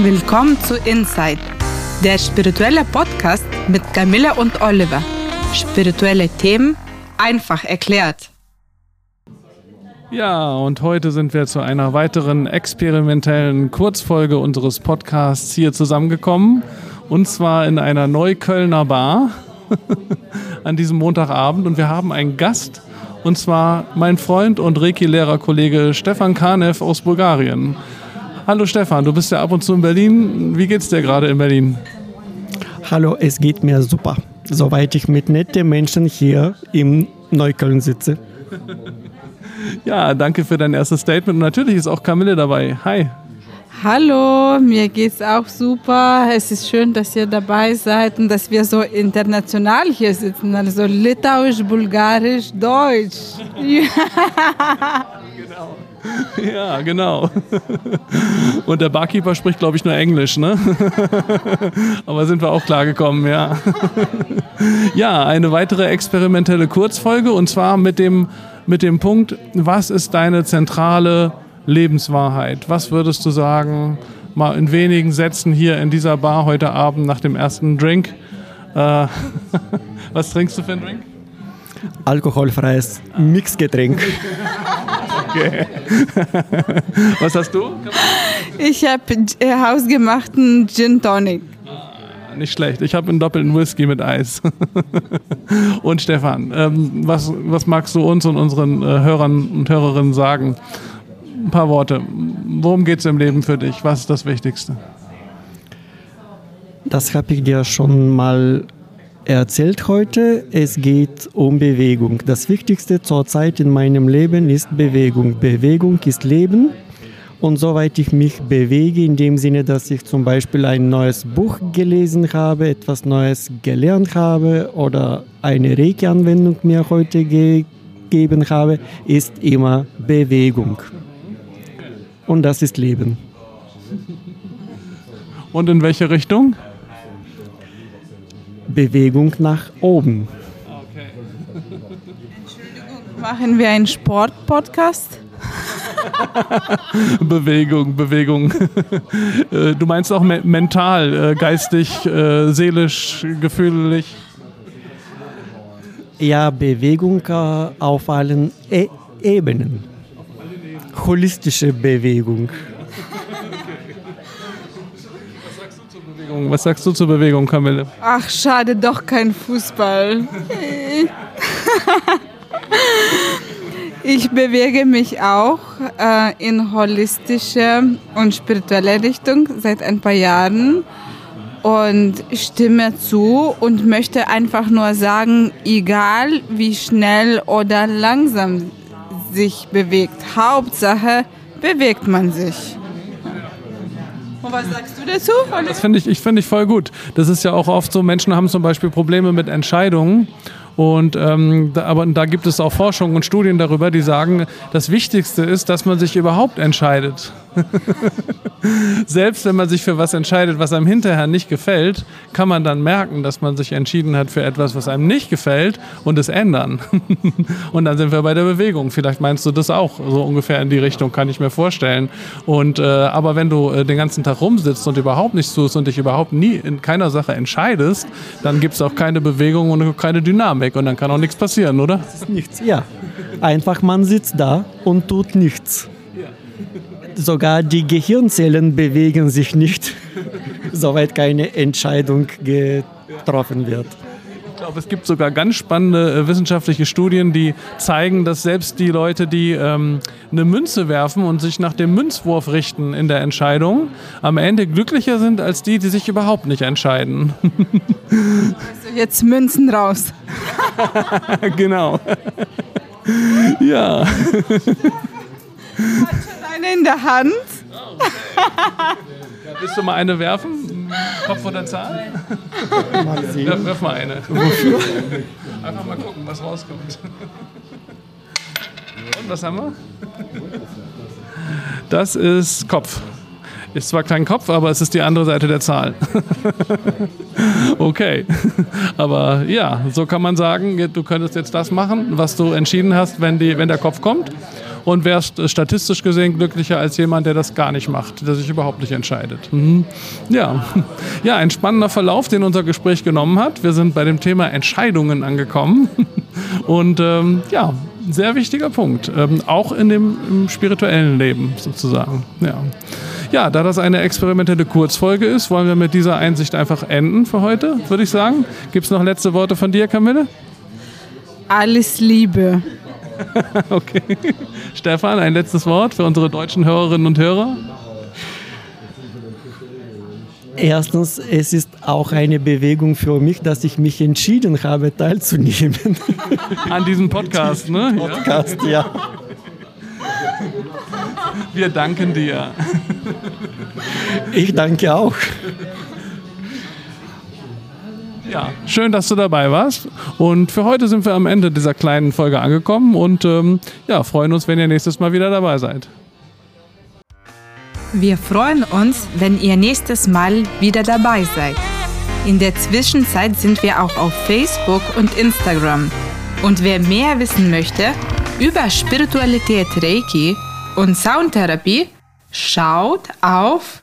Willkommen zu Inside, der spirituelle Podcast mit Camilla und Oliver. Spirituelle Themen einfach erklärt. Ja, und heute sind wir zu einer weiteren experimentellen Kurzfolge unseres Podcasts hier zusammengekommen. Und zwar in einer Neuköllner Bar an diesem Montagabend. Und wir haben einen Gast, und zwar mein Freund und Reiki-Lehrerkollege Stefan Kanev aus Bulgarien. Hallo Stefan, du bist ja ab und zu in Berlin. Wie geht's dir gerade in Berlin? Hallo, es geht mir super, soweit ich mit netten Menschen hier im Neukölln sitze. Ja, danke für dein erstes Statement. Und natürlich ist auch Camille dabei. Hi. Hallo, mir geht's auch super. Es ist schön, dass ihr dabei seid und dass wir so international hier sitzen. Also Litauisch, Bulgarisch, Deutsch. Genau. Ja, genau. Und der Barkeeper spricht, glaube ich, nur Englisch, ne? Aber sind wir auch klargekommen, ja. Ja, eine weitere experimentelle Kurzfolge und zwar mit dem, mit dem Punkt, was ist deine zentrale Lebenswahrheit? Was würdest du sagen, mal in wenigen Sätzen hier in dieser Bar heute Abend nach dem ersten Drink? Äh, was trinkst du für einen Drink? Alkoholfreies Mixgetränk. Okay. Was hast du? Ich habe äh, hausgemachten Gin Tonic. Nicht schlecht. Ich habe einen doppelten Whisky mit Eis. und Stefan, ähm, was, was magst du uns und unseren äh, Hörern und Hörerinnen sagen? Ein paar Worte. Worum geht es im Leben für dich? Was ist das Wichtigste? Das habe ich dir schon mal erzählt heute. Es geht um Bewegung. Das Wichtigste zurzeit in meinem Leben ist Bewegung. Bewegung ist Leben. Und soweit ich mich bewege, in dem Sinne, dass ich zum Beispiel ein neues Buch gelesen habe, etwas Neues gelernt habe oder eine Reiki-Anwendung mir heute gegeben habe, ist immer Bewegung. Und das ist Leben. Und in welche Richtung? Bewegung nach oben. Machen wir einen Sport-Podcast? Bewegung, Bewegung. Äh, du meinst auch me mental, äh, geistig, äh, seelisch, gefühlig? Ja, Bewegung auf allen e Ebenen. Holistische Bewegung. Was sagst du zur Bewegung, Camille? Ach, schade, doch kein Fußball. Ich bewege mich auch äh, in holistische und spirituelle Richtung seit ein paar Jahren und stimme zu und möchte einfach nur sagen, egal wie schnell oder langsam sich bewegt, Hauptsache bewegt man sich. Und was sagst du dazu? Das finde ich, ich, find ich voll gut. Das ist ja auch oft so, Menschen haben zum Beispiel Probleme mit Entscheidungen. Und ähm, da, aber da gibt es auch Forschungen und Studien darüber, die sagen, das Wichtigste ist, dass man sich überhaupt entscheidet. Selbst wenn man sich für was entscheidet, was einem hinterher nicht gefällt, kann man dann merken, dass man sich entschieden hat für etwas, was einem nicht gefällt und es ändern. und dann sind wir bei der Bewegung. Vielleicht meinst du das auch so ungefähr in die Richtung, kann ich mir vorstellen. Und äh, aber wenn du äh, den ganzen Tag rumsitzt und überhaupt nichts tust und dich überhaupt nie in keiner Sache entscheidest, dann gibt es auch keine Bewegung und keine Dynamik und dann kann auch nichts passieren, oder? Das ist nichts, ja. Einfach man sitzt da und tut nichts. Sogar die Gehirnzellen bewegen sich nicht, soweit keine Entscheidung getroffen wird. Ich glaube, es gibt sogar ganz spannende äh, wissenschaftliche Studien, die zeigen, dass selbst die Leute, die ähm, eine Münze werfen und sich nach dem Münzwurf richten in der Entscheidung, am Ende glücklicher sind als die, die sich überhaupt nicht entscheiden. Also jetzt Münzen raus. genau. ja. Eine in der Hand. Willst du mal eine werfen? Kopf oder Zahl? Mal sehen. Werf, werf mal eine. Einfach mal gucken, was rauskommt. Und was haben wir? Das ist Kopf. Ist zwar kein Kopf, aber es ist die andere Seite der Zahl. okay. Aber ja, so kann man sagen, du könntest jetzt das machen, was du entschieden hast, wenn, die, wenn der Kopf kommt. Und wärst äh, statistisch gesehen glücklicher als jemand, der das gar nicht macht, der sich überhaupt nicht entscheidet. Mhm. Ja. ja, ein spannender Verlauf, den unser Gespräch genommen hat. Wir sind bei dem Thema Entscheidungen angekommen und ähm, ja, sehr wichtiger Punkt, ähm, auch in dem spirituellen Leben sozusagen. Ja. Ja, da das eine experimentelle Kurzfolge ist, wollen wir mit dieser Einsicht einfach enden für heute, würde ich sagen. Gibt es noch letzte Worte von dir, Camille? Alles Liebe. okay. Stefan, ein letztes Wort für unsere deutschen Hörerinnen und Hörer? Erstens, es ist auch eine Bewegung für mich, dass ich mich entschieden habe, teilzunehmen. An diesem Podcast, ne? Podcast, ja. ja. Wir danken dir. Ich danke auch. Ja, schön, dass du dabei warst. Und für heute sind wir am Ende dieser kleinen Folge angekommen und ähm, ja, freuen uns, wenn ihr nächstes Mal wieder dabei seid. Wir freuen uns, wenn ihr nächstes Mal wieder dabei seid. In der Zwischenzeit sind wir auch auf Facebook und Instagram. Und wer mehr wissen möchte über Spiritualität Reiki und Soundtherapie, schaut auf